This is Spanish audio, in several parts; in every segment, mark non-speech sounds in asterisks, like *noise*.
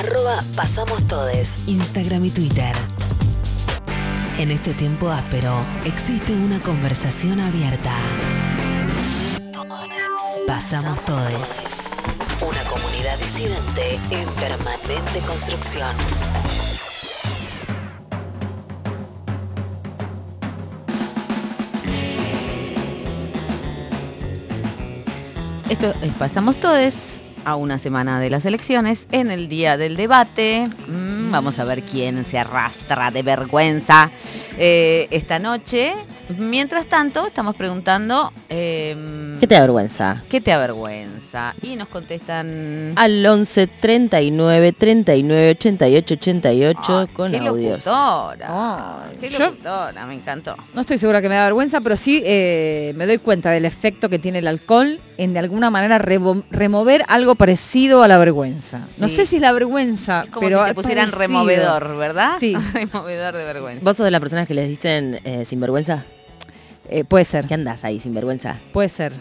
Arroba Pasamos Todes, Instagram y Twitter. En este tiempo áspero existe una conversación abierta. Pasamos Todes. Una comunidad disidente en permanente construcción. Esto es Pasamos Todes a una semana de las elecciones. En el día del debate, mm, vamos a ver quién se arrastra de vergüenza eh, esta noche. Mientras tanto, estamos preguntando... em, ¿Qué te da vergüenza? ¿Qué te avergüenza? Y nos contestan... Al 11 39 39 88 88 Ay, con qué audios. locutora. Ay, qué yo- locutora, me encantó. No estoy segura que me da vergüenza, pero sí eh, me doy cuenta del efecto que tiene el alcohol en de alguna manera remover algo parecido a la vergüenza. No sé si es la vergüenza, Es como pero si te pusieran parecido. removedor, ¿verdad? Sí. *laughs* removedor de vergüenza. ¿Vos sos de las personas que les dicen eh, sinvergüenza? Eh, puede ser, ¿Qué andás ahí, sinvergüenza? puede ser,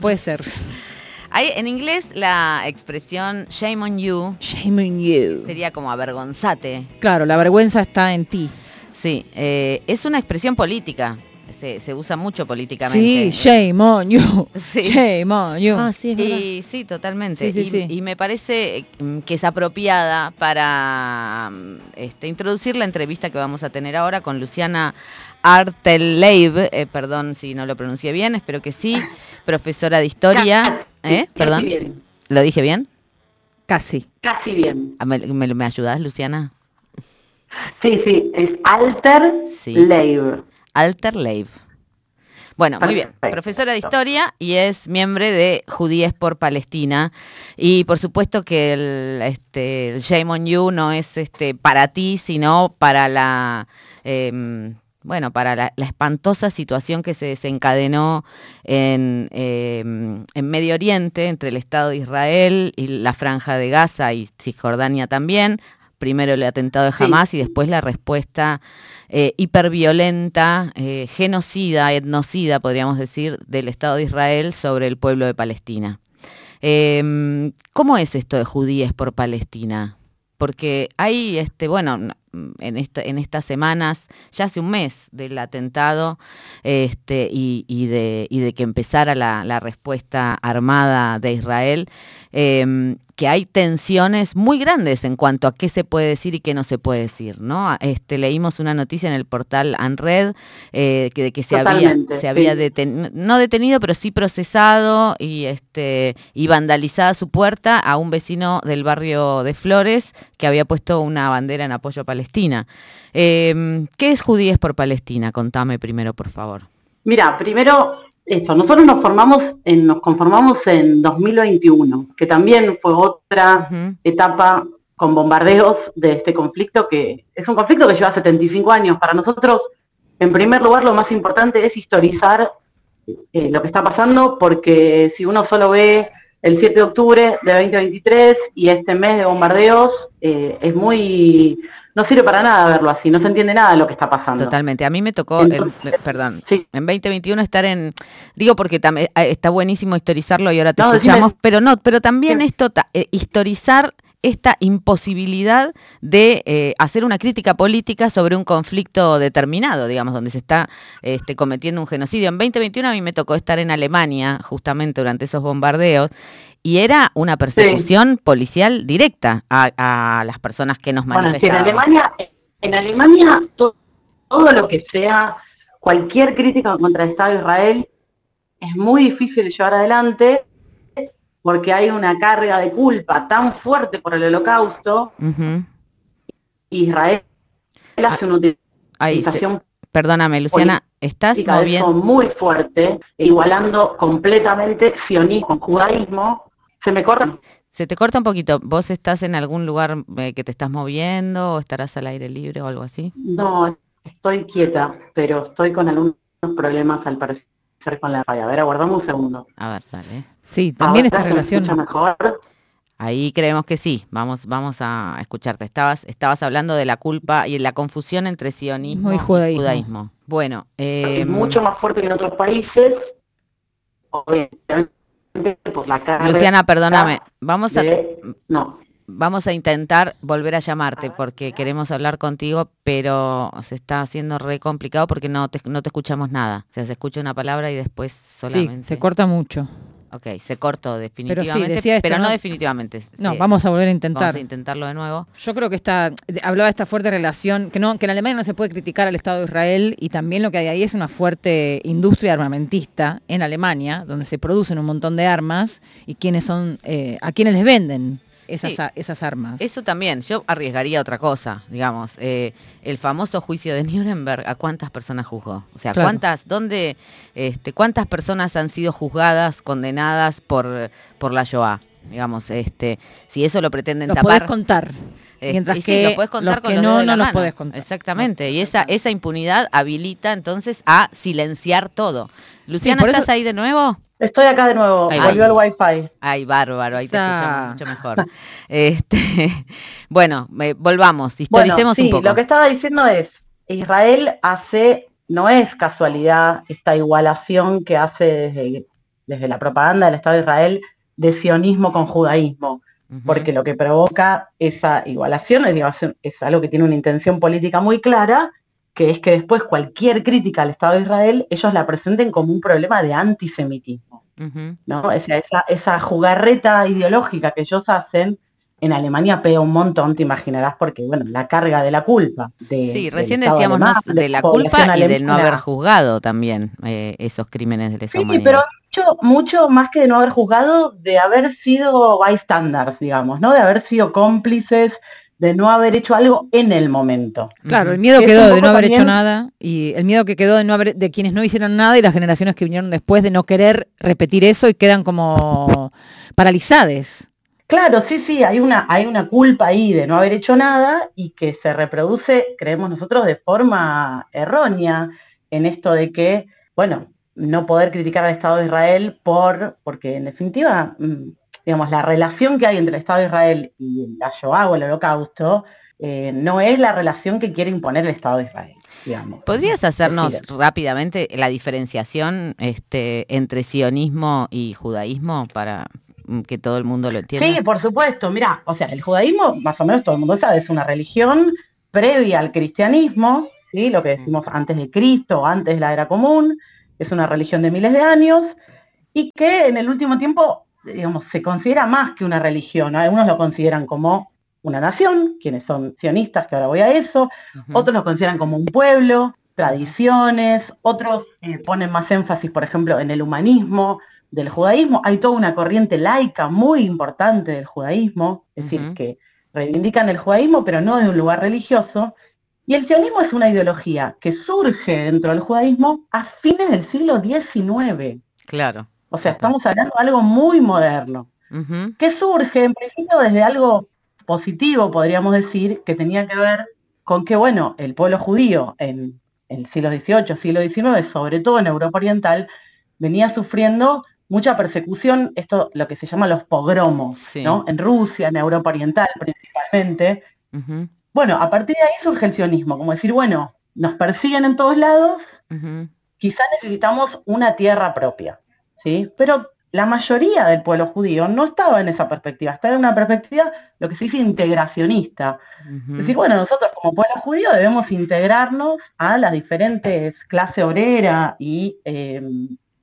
puede ser. *laughs* Hay, en inglés la expresión shame on you Shame on you. sería como avergonzate. Claro, la vergüenza está en ti. Sí, eh, es una expresión política. Se, se usa mucho Sí, políticamente. shame on you. *laughs* Sí. Shame on you. Ah, sí, es verdad. Y sí, totalmente. Sí, sí, y, sí. y me parece mm, que es apropiada para mm, este, introducir la entrevista que vamos a tener ahora con Luciana Arteleib, eh, perdón si no lo pronuncié bien, espero que sí, profesora de historia. ¿Eh? Perdón, bien, ¿lo dije bien? Casi. casi bien. Ah, ¿Me, me, me ayudás, Luciana? Sí, sí, es Alter Sí. Leib. Alter Leib. Bueno, muy bien. Profesora de historia y es miembro de Judíes por Palestina. Y por supuesto que el, este, el Shame on You no es este, para ti, sino para la. em, bueno, para la, la espantosa situación que se desencadenó en, em, en Medio Oriente, entre el Estado de Israel y la Franja de Gaza y Cisjordania también. Primero el atentado de Sí. Hamas y después la respuesta eh, hiperviolenta, eh, genocida, etnocida, podríamos decir, del Estado de Israel sobre el pueblo de Palestina. Eh, ¿Cómo es esto de judíes por Palestina? Porque hay, este, bueno, en, esta- en estas semanas, ya hace un mes del atentado este, y, y de, y de que empezara la, la respuesta armada de Israel, eh, que hay tensiones muy grandes en cuanto a qué se puede decir y qué no se puede decir, ¿no? Este, leímos una noticia en el portal Anred eh, que de que se había, se había sí. deten- no detenido, pero sí procesado y este y vandalizada su puerta a un vecino del barrio de Flores que había puesto una bandera en apoyo a Palestina. Eh, ¿Qué es Judíes por Palestina? Contame primero, por favor. Mira, primero eso, nosotros nos formamos en, nos conformamos en 2021, que también fue otra etapa con bombardeos de este conflicto, que es un conflicto que lleva 75 años. Para nosotros, en primer lugar, lo más importante es historizar eh, lo que está pasando, porque si uno solo ve el 7 de octubre de 2023 y este mes de bombardeos, eh, es muy... no sirve para nada verlo así, no se entiende nada de lo que está pasando. Totalmente. A mí me tocó, el- perdón, sí. en 2021 estar en, digo porque tam- eh, está buenísimo historizarlo y ahora te No, decime. escuchamos, pero no, pero también Sí. esto, ta- eh, historizar esta imposibilidad de eh, hacer una crítica política sobre un conflicto determinado, digamos, donde se está este, cometiendo un genocidio. En 2021 a mí me tocó estar en Alemania, justamente durante esos bombardeos, y era una persecución policial directa a, a las personas que nos Bueno, es que en manifestaban. Alemania, en Alemania to- todo lo que sea cualquier crítica contra el Estado de Israel es muy difícil de llevar adelante porque hay una carga de culpa tan fuerte por el holocausto, Ujú. Israel hace una se- utilización Perdóname, Luciana, estás moviendo. muy fuerte, igualando completamente sionismo con judaísmo. Se me corta. Se te corta un poquito. ¿Vos estás en algún lugar eh, que te estás moviendo o estarás al aire libre o algo así? No, estoy quieta, pero estoy con algunos problemas al parecer con la radio. A ver, aguardamos un segundo. A ver, dale. Sí, también esta relación. mejor. Ahí creemos que sí. Vamos, vamos a escucharte. Estabas, estabas hablando de la culpa y la confusión entre sionismo Y judaísmo. Bueno, es eh, mucho más fuerte que en otros países. Obviamente por la carga Luciana, perdóname. Vamos a, de- no, vamos a intentar volver a llamarte porque queremos hablar contigo, pero se está haciendo re complicado porque no te, no te escuchamos nada. O sea, se escucha una palabra y después solamente... Sí, se corta mucho. Ok, se cortó Pero sí, definitivamente, decía esto, pero no ¿no? definitivamente. No, vamos a volver a vamos intentar. a intentarlo de nuevo. Yo creo que esta, hablaba de esta fuerte relación, que, no, que en Alemania no se puede criticar al Estado de Israel y también lo que hay ahí es una fuerte industria armamentista en Alemania, donde se producen un montón de armas y quienes son, eh, a quienes les venden esas, Sí. a- esas armas. Eso también, yo arriesgaría otra cosa, digamos, eh, el famoso juicio de *laughs* Nuremberg, ¿a cuántas personas juzgó? O sea, Claro. ¿cuántas, dónde, este, cuántas personas han sido juzgadas, condenadas por, por la Shoah? Digamos, este, si eso lo pretenden los tapar. podés contar. eh, mientras y sí, que lo podés contar los con que los no, de no la los mano. podés contar. Exactamente, y esa, esa impunidad habilita entonces a silenciar todo. Luciana, eso- ¿estás ahí de nuevo? Estoy acá de nuevo, Ahí volvió el wifi. Ay, bárbaro, ahí te escuchamos mucho mejor. *laughs* Este, bueno, eh, volvamos, Bueno, historicemos sí, un poco. lo que estaba diciendo es, Israel hace, no es casualidad esta igualación que hace desde, desde la propaganda del Estado de Israel de sionismo con judaísmo, porque lo que provoca esa igualación es algo que tiene una intención política muy clara, que es que después cualquier crítica al Estado de Israel, ellos la presenten como un problema de antisemitismo. ¿No? Esa, esa jugarreta ideológica que ellos hacen, en Alemania pega un montón, te imaginarás, porque, bueno, la carga de la culpa. de- Sí, recién decíamos alemán, ¿no? de la culpa y del no haber juzgado también eh, esos crímenes de lesa Sí, humanidad. pero mucho, mucho más que de no haber juzgado, de haber sido bystanders, digamos, ¿no? De haber sido cómplices, de no haber hecho algo en el momento. Claro, el miedo quedó de no haber hecho nada y el miedo que quedó de no haber de quienes no hicieron nada y las generaciones que vinieron después de no querer repetir eso y quedan como paralizadas. Claro, sí, sí, hay una, hay una culpa ahí de no haber hecho nada y que se reproduce, creemos nosotros, de forma errónea en esto de que, bueno, no poder criticar al Estado de Israel por, porque en definitiva, mm, digamos, la relación que hay entre el Estado de Israel y la Shoah o el Holocausto eh, no es la relación que quiere imponer el Estado de Israel, digamos. ¿Podrías hacernos rápidamente la diferenciación este, entre sionismo y judaísmo para mm, que todo el mundo lo entienda? Sí, por supuesto. Mira, o sea, el judaísmo, más o menos todo el mundo sabe, es una religión previa al cristianismo, ¿sí? lo que decimos antes de Cristo, antes de la era común, es una religión de miles de años y que en el último tiempo, digamos, se considera más que una religión. Algunos lo consideran como una nación, quienes son sionistas, que ahora voy a eso, otros lo consideran como un pueblo, tradiciones, otros eh, ponen más énfasis, por ejemplo, en el humanismo del judaísmo. Hay toda una corriente laica muy importante del judaísmo, es decir, que reivindican el judaísmo, pero no desde un lugar religioso. Y el sionismo es una ideología que surge dentro del judaísmo a fines del siglo XIX. Claro. O sea, estamos hablando de algo muy moderno que surge en principio desde algo positivo, podríamos decir, que tenía que ver con que, bueno, el pueblo judío en el siglo XVIII, siglo XIX, sobre todo en Europa Oriental, venía sufriendo mucha persecución, esto lo que se llama los pogromos, Sí. ¿no? En Rusia, en Europa Oriental principalmente. Bueno, a partir de ahí surge el sionismo, como decir, bueno, nos persiguen en todos lados, Ujú. quizás necesitamos una tierra propia, ¿sí? Pero la mayoría del pueblo judío no estaba en esa perspectiva, estaba en una perspectiva, lo que se dice integracionista. Es decir, bueno, nosotros como pueblo judío debemos integrarnos a las diferentes clases obrera y eh,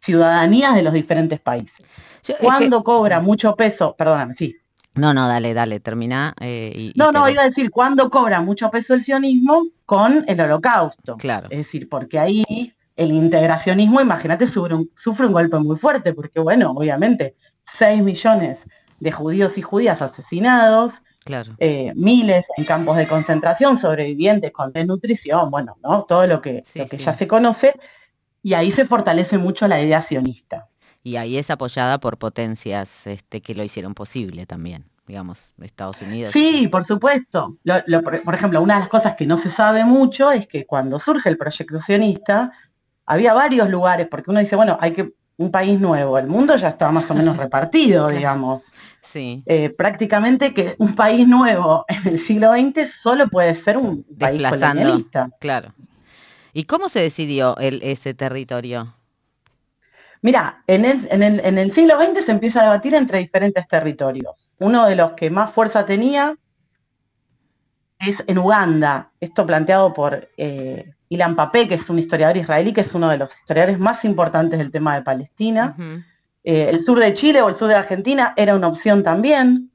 ciudadanías de los diferentes países. Yo- que- Cuando cobra mucho peso, perdóname, sí. No, no, dale, dale, termina. eh, y- y No, no, iba a decir, cuando cobra mucho peso el sionismo con el holocausto. Claro. Es decir, porque ahí el integracionismo, imagínate, sufre un, sufre un golpe muy fuerte, porque bueno, obviamente, 6 millones de judíos y judías asesinados, Claro. eh, miles en campos de concentración, sobrevivientes con desnutrición, bueno, ¿no? Todo lo que, Sí, lo que sí. ya se conoce, y ahí se fortalece mucho la idea sionista. Y ahí es apoyada por potencias este, que lo hicieron posible también, digamos, Estados Unidos. Sí, por supuesto. Lo- lo- por, por ejemplo, una de las cosas que no se sabe mucho es que cuando surge el proyecto sionista, había varios lugares, porque uno dice, bueno, hay que un país nuevo, el mundo ya estaba más o menos *laughs* repartido, digamos. Sí. Eh, prácticamente que un país nuevo *laughs* en el siglo XX solo puede ser un país colonialista. Claro. ¿Y cómo se decidió el, ese territorio? Mira, en el, en, el, en el siglo XX se empieza a debatir entre diferentes territorios. Uno de los que más fuerza tenía es en Uganda, esto planteado por eh, Ilan Papé, que es un historiador israelí, que es uno de los historiadores más importantes del tema de Palestina. Eh, el sur de Chile o el sur de Argentina era una opción también.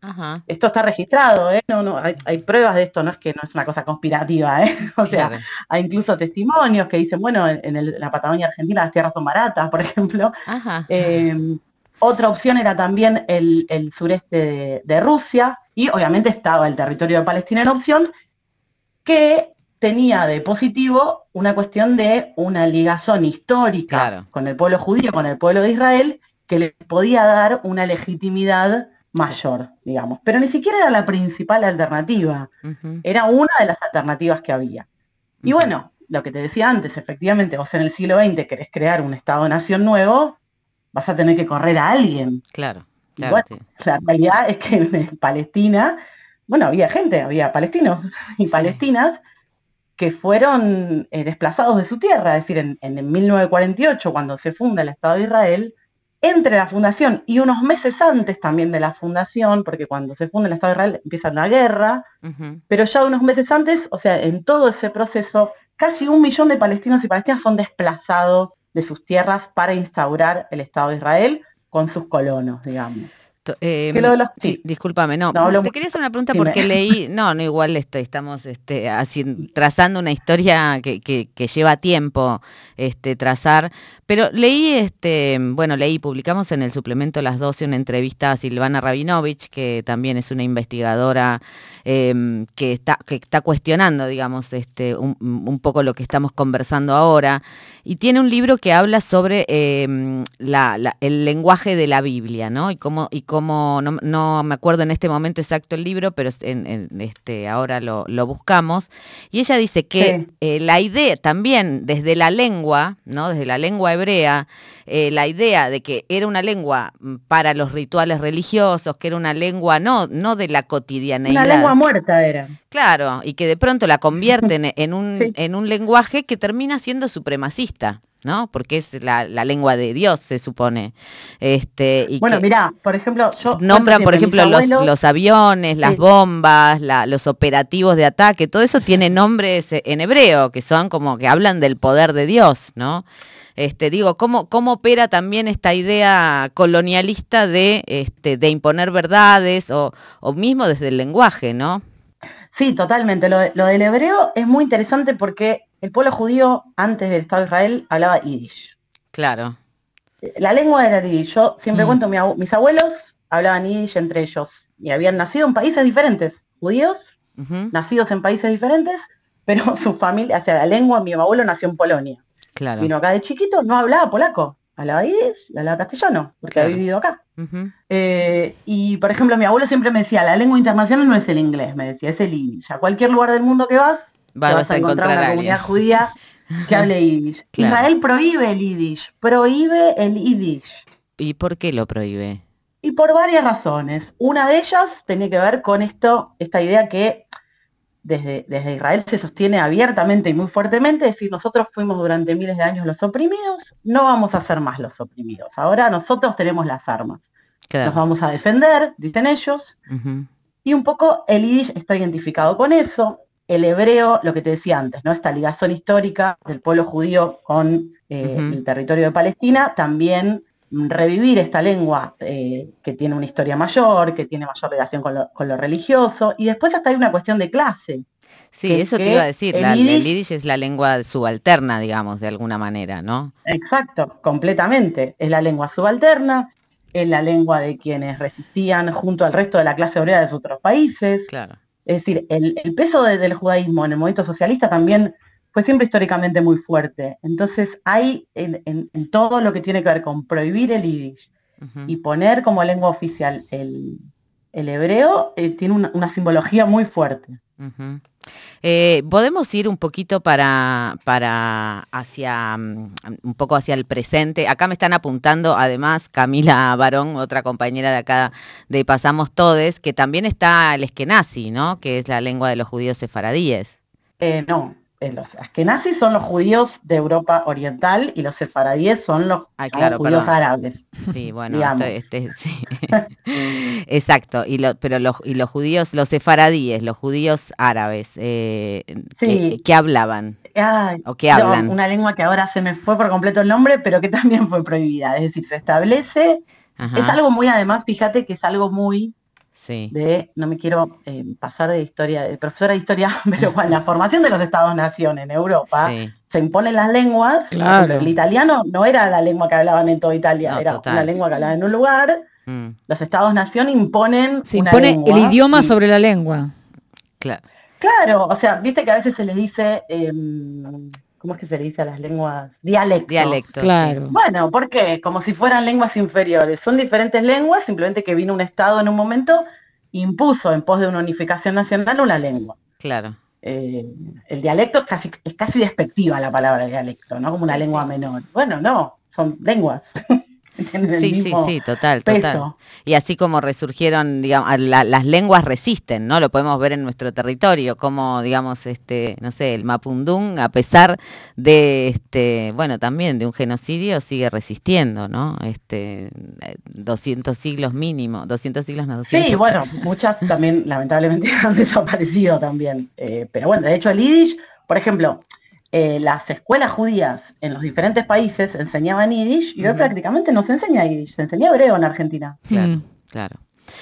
Esto está registrado, ¿eh? no, no, hay, pruebas de esto, no es que no es una cosa conspirativa, ¿eh? *laughs* o sea, hay incluso testimonios que dicen, bueno, en, la Patagonia Argentina las tierras son baratas, por *laughs* ejemplo. Em, otra opción era también el, sureste de, Rusia y obviamente estaba el territorio de Palestina en opción, que tenía de positivo una cuestión de una ligación histórica con el pueblo judío, con el pueblo de Israel, que le podía dar una legitimidad mayor, digamos. Pero ni siquiera era la principal alternativa, era una de las alternativas que había. Y bueno, lo que te decía antes, efectivamente, vos en el siglo XX querés crear un Estado-nación nuevo, vas a tener que correr a alguien. Claro. la realidad es que en Palestina, bueno, había gente, había palestinos y palestinas que fueron eh, desplazados de su tierra, es decir, en, en 1948, cuando se funda el Estado de Israel, entre la fundación y unos meses antes también de la fundación, porque cuando se funda el Estado de Israel empieza la guerra, pero ya unos meses antes, o sea, en todo ese proceso, casi un millón de palestinos y palestinas son desplazados de sus tierras para instaurar el Estado de Israel con sus colonos, digamos. Eh, sí, discúlpame, no, te quería hacer una pregunta porque leí, no, no, igual este, estamos este, trazando una historia que, que, lleva tiempo este, trazar, pero leí, este, bueno, leí, publicamos en el suplemento Las 12 una entrevista a Silvana Rabinovich, que también es una investigadora em, que, está, que está cuestionando, digamos, este, un, poco lo que estamos conversando ahora, y tiene un libro que habla sobre em, el lenguaje de la Biblia, ¿no? Y cómo, y como, no, me acuerdo en este momento exacto el libro, pero en, este, ahora lo, buscamos, y ella dice que eh, la idea también desde la lengua, ¿no? desde la lengua hebrea, eh, la idea de que era una lengua mm, para los rituales religiosos, que era una lengua no, no de la cotidianeidad. Una lengua muerta era. Claro, y que de pronto la convierten *laughs* en, un, en un lenguaje que termina siendo supremacista. ¿no? Porque es la, lengua de Dios, se supone. Este, y bueno, mira, por ejemplo, yo... Nombran, por ejemplo, los, aviones, las bombas, los operativos de ataque, todo eso tiene *laughs* nombres en hebreo, que son como que hablan del poder de Dios, ¿no? Este, digo, ¿cómo, ¿cómo opera también esta idea colonialista de, este, de imponer verdades o, o mismo desde el lenguaje, ¿no? Sí, totalmente. Lo, lo del hebreo es muy interesante porque el pueblo judío, antes del Estado de Israel, hablaba yiddish. Claro. La lengua era yiddish. Yo siempre mm. cuento, mis abuelos hablaban yiddish entre ellos y habían nacido en países diferentes, judíos, nacidos en países diferentes, pero *laughs* su familia, o sea, la lengua, mi abuelo nació en Polonia. Claro. Vino acá de chiquito, no hablaba polaco, hablaba yiddish, hablaba castellano, porque había vivido acá. Eh, y por ejemplo, mi abuelo siempre me decía, la lengua internacional no es el inglés, me decía, es el yiddish. A cualquier lugar del mundo que vas, vas, a encontrar, una comunidad judía que hable *laughs* yiddish. Israel prohíbe el yiddish, prohíbe el yiddish. ¿Y por qué lo prohíbe? Y por varias razones. Una de ellas tiene que ver con esto, esta idea que desde, desde, Israel se sostiene abiertamente y muy fuertemente, es decir, nosotros fuimos durante miles de años los oprimidos, no vamos a ser más los oprimidos. Ahora nosotros tenemos las armas. Nos vamos a defender, dicen ellos. Y un poco el Yiddish está identificado con eso el hebreo, lo que te decía antes, ¿no? Esta ligación histórica del pueblo judío con eh, el territorio de Palestina, también revivir esta lengua eh, que tiene una historia mayor, que tiene mayor relación con lo, religioso, y después hasta hay una cuestión de clase. Sí, eso te iba a decir, el, el, yiddish es la lengua subalterna, digamos, de alguna manera, ¿no? Exacto, completamente. Es la lengua subalterna, es la lengua de quienes resistían junto al resto de la clase obrera de sus otros países. Claro. Es decir, el, peso del judaísmo en el movimiento socialista también fue siempre históricamente muy fuerte. Entonces hay en, todo lo que tiene que ver con prohibir el yiddish y poner como lengua oficial el, hebreo, eh, tiene una, simbología muy fuerte. Eh, Podemos ir un poquito para, para hacia mm, un poco hacia el presente. Acá me están apuntando además Camila Barón, otra compañera de acá de Pasamos Todes, que también está el eskenazi, ¿no? Que es la lengua de los judíos sefaradíes. Eh, no, eh, los askenazis son los judíos de Europa Oriental y los sefaradíes son los claro, judíos perdón. árabes. Sí, *laughs* bueno, este, *laughs* sí. exacto. Y lo- pero los, y los judíos, los sefaradíes, los judíos árabes, eh, ¿qué, Sí. qué hablaban? ¿O no, hablan? una lengua que ahora se me fue por completo el nombre, pero que *laughs* también fue prohibida. Es decir, se establece, Ajá, es algo muy, además, fíjate que es algo muy sí. de, no me quiero eh, pasar de historia, de profesora de historia, *laughs* pero con la formación de los Estados-nación en Europa, sí. se imponen las lenguas. Claro. El italiano no era la lengua que hablaban en toda Italia, No, era total. una lengua que hablaban en un lugar. Mm, Los Estados-nación imponen Se una impone lengua el idioma y- sobre la lengua. claro. Claro, o sea, viste que a veces se le dice, em, ¿cómo es que se le dice a las lenguas? Dialecto. Dialecto. Claro. Bueno, ¿por qué? Como si fueran lenguas inferiores. Son diferentes lenguas, simplemente que vino un Estado en un momento, impuso en pos de una unificación nacional una lengua. Claro. Eh, el dialecto es casi, es casi despectiva la palabra dialecto, ¿no? Como una lengua menor. Bueno, no, son lenguas. *laughs* *laughs* Sí, sí, mismo sí, total, total. peso. Y así como resurgieron, digamos, la- las lenguas resisten, ¿no? Lo podemos ver en nuestro territorio, como, digamos, este, no sé, el mapundún, a pesar de, este, bueno, también de un genocidio, sigue resistiendo, ¿no? Este, eh, 200 siglos mínimo, 200 siglos, no, 200. Sí, bueno, *laughs* muchas también lamentablemente *laughs* han desaparecido también. Eh, pero bueno, de hecho el Yiddish, por ejemplo, eh, las escuelas judías en los diferentes países enseñaban Yiddish y hoy prácticamente no se enseña Yiddish, se enseña hebreo en Argentina. Claro, Mm. claro.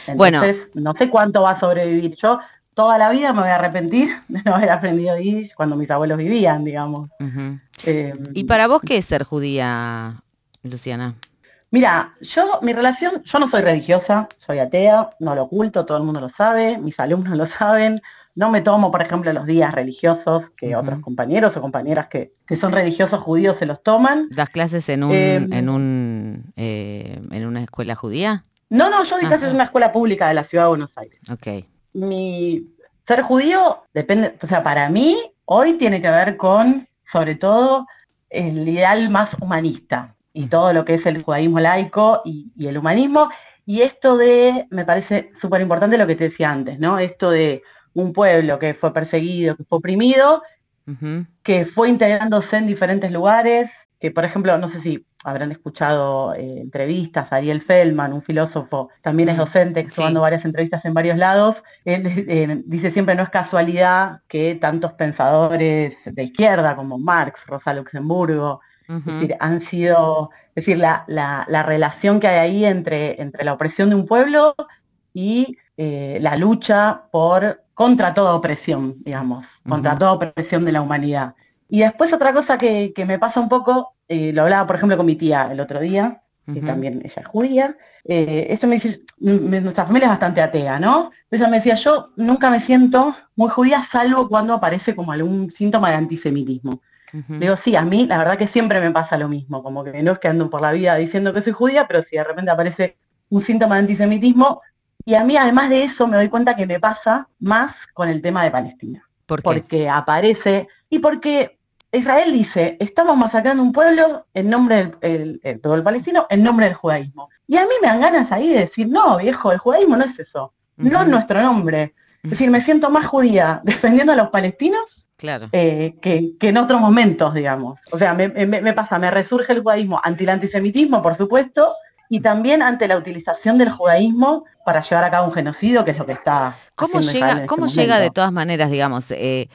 Entonces, Bueno. no sé cuánto va a sobrevivir. Yo toda la vida me voy a arrepentir *laughs* de no haber aprendido Yiddish cuando mis abuelos vivían, digamos. Eh, ¿Y para vos qué es ser judía, Luciana? Mira, yo, mi relación, yo no soy religiosa, soy atea, no lo oculto, todo el mundo lo sabe, mis alumnos lo *laughs* saben, no me tomo, por ejemplo, los días religiosos que otros compañeros o compañeras que, que son religiosos judíos se los toman. ¿Das clases en un, Em. en un, eh, en una escuela judía? No, no, yo di clases en una escuela pública de la ciudad de Buenos Aires. Ok. Mi ser judío depende, o sea, para mí hoy tiene que ver con, sobre todo, el ideal más humanista y todo lo que es el judaísmo laico y, y el humanismo. Y esto de, me parece súper importante lo que te decía antes, ¿no? Esto de un pueblo que fue perseguido, que fue oprimido, que fue integrándose en diferentes lugares, que por ejemplo, no sé si habrán escuchado eh, entrevistas, Ariel Feldman, un filósofo, también es Mm, docente, que está sí. dando varias entrevistas en varios lados, él eh, dice siempre no es casualidad que tantos pensadores de izquierda como Marx, Rosa Luxemburgo, es decir, han sido, es decir, la, la- la relación que hay ahí entre, entre la opresión de un pueblo y eh, la lucha por contra toda opresión, digamos, contra toda opresión de la humanidad. Y después otra cosa que, que me pasa un poco, eh, lo hablaba por ejemplo con mi tía el otro día, que también ella es judía, eh, eso me dice, nuestra familia es bastante atea, ¿no? Ella me decía, yo nunca me siento muy judía salvo cuando aparece como algún síntoma de antisemitismo. Digo, sí, a mí la verdad que siempre me pasa lo mismo, como que no es que ando por la vida diciendo que soy judía, pero si de repente aparece un síntoma de antisemitismo, y a mí además de eso me doy cuenta que me pasa más con el tema de Palestina, ¿Por qué? porque aparece, y porque Israel dice, estamos masacrando un pueblo en nombre del el- el pueblo palestino, en nombre del judaísmo. Y a mí me dan ganas ahí de decir, no, viejo, el judaísmo no es eso, no es nuestro nombre. Es decir, me siento más judía *laughs* defendiendo a los palestinos Claro. eh, que, que en otros momentos, digamos. O sea, me, me- me pasa, me resurge el judaísmo ante el antisemitismo, por supuesto, y también ante la utilización del judaísmo para llevar a cabo un genocidio, que es lo que está. ¿Cómo en llega, este cómo llega de todas maneras, digamos, eh,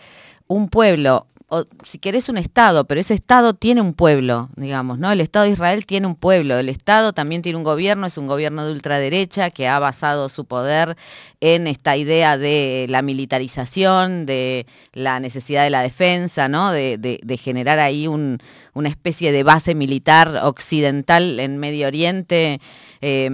un pueblo, o si querés un Estado, pero ese Estado tiene un pueblo, digamos, ¿no? El Estado de Israel tiene un pueblo, el Estado también tiene un gobierno, es un gobierno de ultraderecha que ha basado su poder en esta idea de la militarización, de la necesidad de la defensa, ¿no? De, de- generar ahí un- una especie de base militar occidental en Medio Oriente, eh,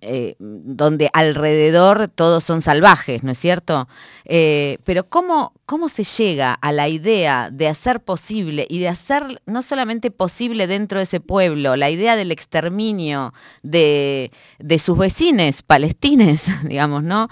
eh, donde alrededor todos son salvajes, ¿no es cierto? Eh, pero ¿cómo, ¿cómo se llega a la idea de hacer posible y de hacer no solamente posible dentro de ese pueblo, la idea del exterminio de, de sus vecines palestines, *laughs* digamos, ¿no?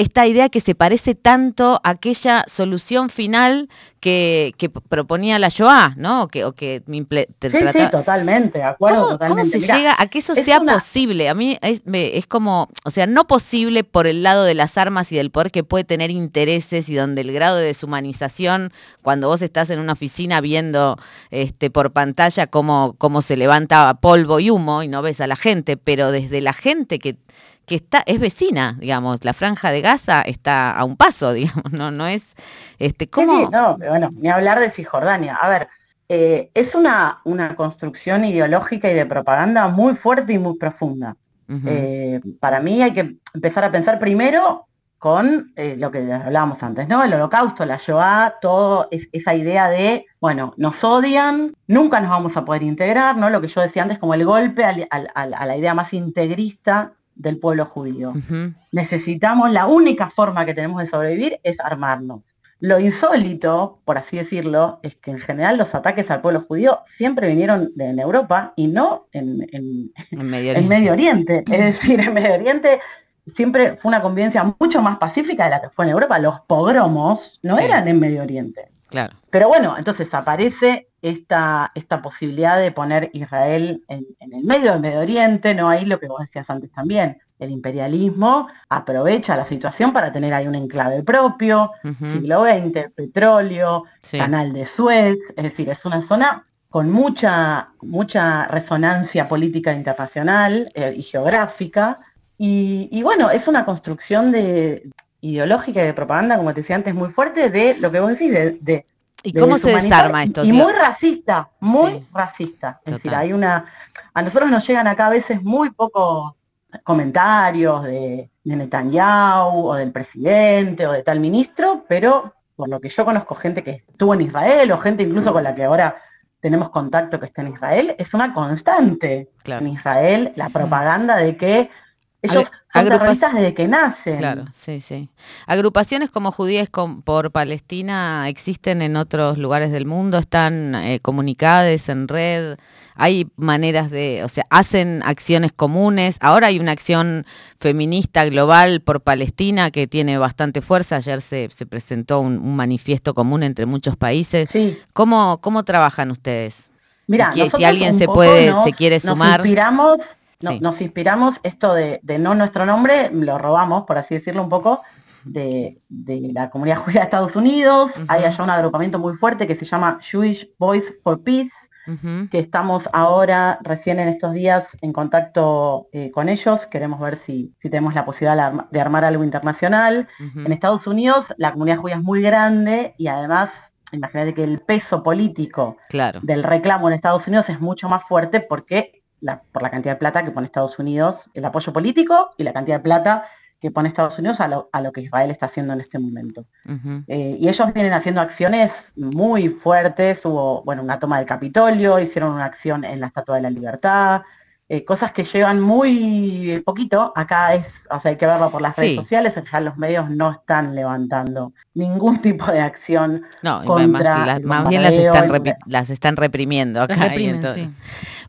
Esta idea que se parece tanto a aquella solución final que, proponía la Shoah, ¿no? O que, o que sí, sí, totalmente, acuerdo, ¿Cómo, se llega a que eso sea posible? A mí es, es, como, o sea, no posible por el lado de las armas y del poder que puede tener intereses y donde el grado de deshumanización, cuando vos estás en una oficina viendo este, por pantalla cómo, cómo se levanta polvo y humo y no ves a la gente, pero desde la gente que que está, es vecina, digamos, la franja de Gaza está a un paso, *laughs* digamos, no, no es, este, ¿cómo? no, bueno, ni hablar de Cisjordania. A ver, eh, es una, una construcción ideológica y de propaganda muy fuerte y muy profunda. Eh, para mí hay que empezar a pensar primero con eh, lo que hablábamos antes, ¿no? El holocausto, la Shoah, todo esa idea de, bueno, nos odian, nunca nos vamos a poder integrar, ¿no? Lo que yo decía antes, como el golpe a la idea más integrista del pueblo judío. Necesitamos, la única forma que tenemos de sobrevivir es armarnos. Lo insólito, por así decirlo, es que en general los ataques al pueblo judío siempre vinieron de, en Europa y no en, *laughs* Medio Oriente. Es decir, en Medio Oriente siempre fue una convivencia mucho más pacífica de la que fue en Europa. Los pogromos no eran en Medio Oriente. Claro. Pero bueno, entonces aparece esta, esta posibilidad de poner Israel en, el medio del Medio Oriente, ¿no? Ahí lo que vos decías antes también, el imperialismo aprovecha la situación para tener ahí un enclave propio, siglo XX, petróleo, canal de Suez, es decir, es una zona con mucha, mucha resonancia política internacional eh, y geográfica, y, bueno, es una construcción de, ideológica y de propaganda, como te decía antes, muy fuerte de lo que vos decís, de ¿Y cómo se desarma esto? Y muy racista, muy racista. Es decir, hay una. A nosotros nos llegan acá a veces muy pocos comentarios de, Netanyahu o del presidente o de tal ministro, pero por lo que yo conozco gente que estuvo en Israel o gente incluso con la que ahora tenemos contacto que está en Israel, es una constante en Israel la propaganda de que ellos son desde que nacen. Claro, sí, sí. Agrupaciones como Judíes por Palestina existen en otros lugares del mundo, están eh, comunicadas en red, hay maneras de, o sea, hacen acciones comunes. Ahora hay una acción feminista global por Palestina que tiene bastante fuerza. Ayer se, presentó un, manifiesto común entre muchos países. Sí. ¿Cómo, ¿Cómo trabajan ustedes? Mira, si alguien se puede, se quiere sumar. inspiramos nos inspiramos, esto de, no nuestro nombre, lo robamos, por así decirlo un poco, de, la comunidad *laughs* judía de Estados Unidos. Hay allá un agrupamiento muy fuerte que se llama Jewish Voice for Peace, que estamos ahora, recién en estos días, en contacto eh, con ellos. Queremos ver si, tenemos la posibilidad de armar algo internacional. En Estados Unidos la comunidad judía es muy grande y además imagínate que el peso político del reclamo en Estados Unidos es mucho más fuerte porque por la cantidad de plata que pone Estados Unidos, el apoyo político y la cantidad de plata que pone Estados Unidos a lo, que Israel está haciendo en este momento. Eh, y ellos vienen haciendo acciones muy fuertes, hubo bueno, una toma del Capitolio, hicieron una acción en la Estatua de la Libertad, eh, cosas que llevan muy poquito, acá es, o sea, hay que verlo por las redes sociales, ya los medios no están levantando ningún tipo de acción no, contra más, bien las están, las están reprimiendo acá.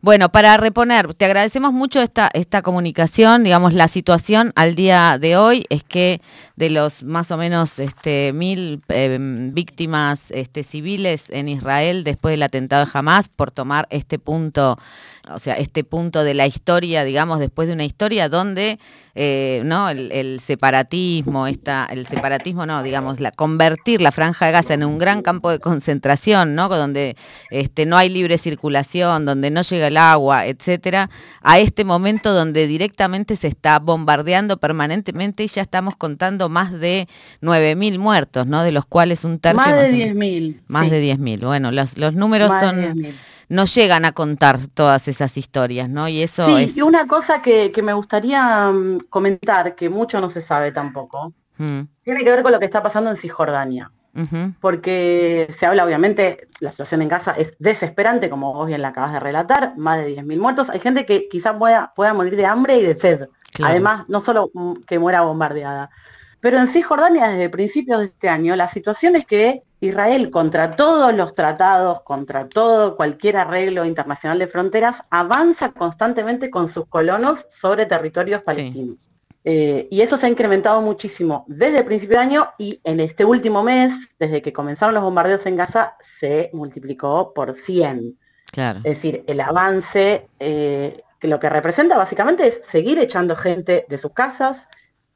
Bueno, para reponer, te agradecemos mucho esta, esta comunicación, digamos, la situación al día de hoy es que de los más o menos este, mil em, víctimas este, civiles en Israel después del atentado de Hamas por tomar este punto, o sea, este punto de la historia, digamos, después de una historia donde eh, ¿no? El, separatismo, esta, el separatismo no, digamos, la, convertir la franja de Gaza en un gran campo de concentración, ¿no? donde este, no hay libre circulación, donde no llega el agua, etcétera, a este momento donde directamente se está bombardeando permanentemente y ya estamos contando más de 9.000 muertos, ¿no? de los cuales un tercio... Más de 10.000. Más de 10.000. Bueno, los, los números son no llegan a contar todas esas historias, ¿no? Y eso sí, es... y una cosa que, me gustaría mm, comentar, que mucho no se sabe tampoco, mm. tiene que ver con lo que está pasando en Cisjordania. Porque se habla, obviamente, la situación en Gaza es desesperante, como vos bien la acabas de relatar, más de 10.000 muertos. Hay gente que quizás pueda, pueda morir de hambre y de sed. Además, no solo mm, que muera bombardeada. Pero en Cisjordania, desde principios de este año, la situación es que Israel, contra todos los tratados, contra todo cualquier arreglo internacional de fronteras, avanza constantemente con sus colonos sobre territorios palestinos. Eh, y eso se ha incrementado muchísimo desde el principio de año y en este último mes, desde que comenzaron los bombardeos en Gaza, se multiplicó por 100. Claro. Es decir, el avance, eh, que lo que representa básicamente es seguir echando gente de sus casas,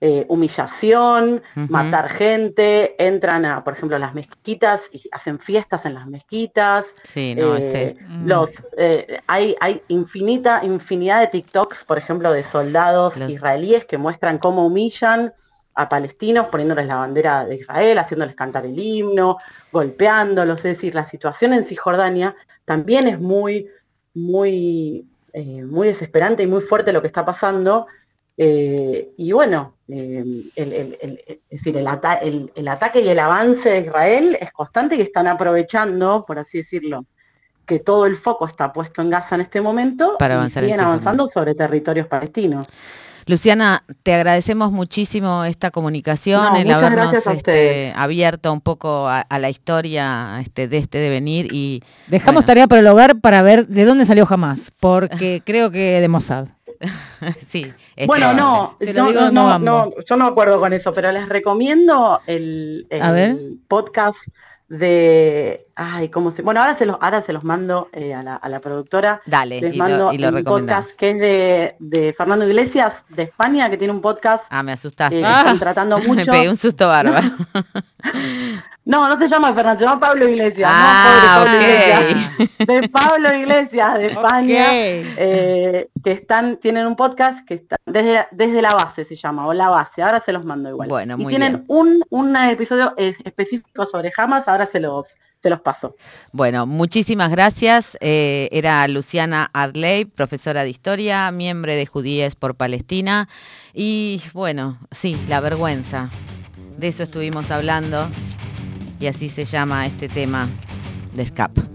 eh, humillación, matar gente, entran a, por ejemplo, las mezquitas y hacen fiestas en las mezquitas. Sí, no, este mm. los, eh, hay, hay infinita, infinidad de TikToks, por ejemplo, de soldados israelíes que muestran cómo humillan a palestinos poniéndoles la bandera de Israel, haciéndoles cantar el himno, golpeándolos. Es decir, la situación en Cisjordania también es muy, muy, eh, muy desesperante y muy fuerte lo que está pasando. Y bueno, Em, el, es decir, el, ataque y el avance de Israel es constante y están aprovechando, por así decirlo, que todo el foco está puesto en Gaza en este momento para avanzar y siguen avanzando sobre territorios palestinos. Luciana, te agradecemos muchísimo esta comunicación, el habernos este, abierto un poco a, la historia este, de este devenir y dejamos tarea para el hogar para ver de dónde salió jamás, porque *laughs* creo que de Mossad. *laughs* sí. Bueno, no, no, no, no, yo no acuerdo con eso, pero les recomiendo el, podcast de ay cómo se bueno ahora se los ahora se los mando eh, a, la, a, la, productora. Dale les mando un podcast que es de, de, Fernando Iglesias de España que tiene un podcast ah me asustaste. eh, están tratando *laughs* mucho. me pegué un susto bárbaro *laughs* No, no se llama Fernando, se llama Pablo Iglesias. Ah, no, Pablo Iglesias. De Pablo Iglesias, de España, eh, que están, tienen un podcast que está desde, desde la base se llama, o la base, ahora se los mando igual. Bueno, y tienen Un, un episodio específico sobre Hamas, ahora se los, se los paso. Bueno, muchísimas gracias. Eh, era Luciana Arley, profesora de historia, miembro de Judíes por Palestina. Y bueno, sí, la vergüenza. De eso estuvimos hablando y así se llama este tema de Scap.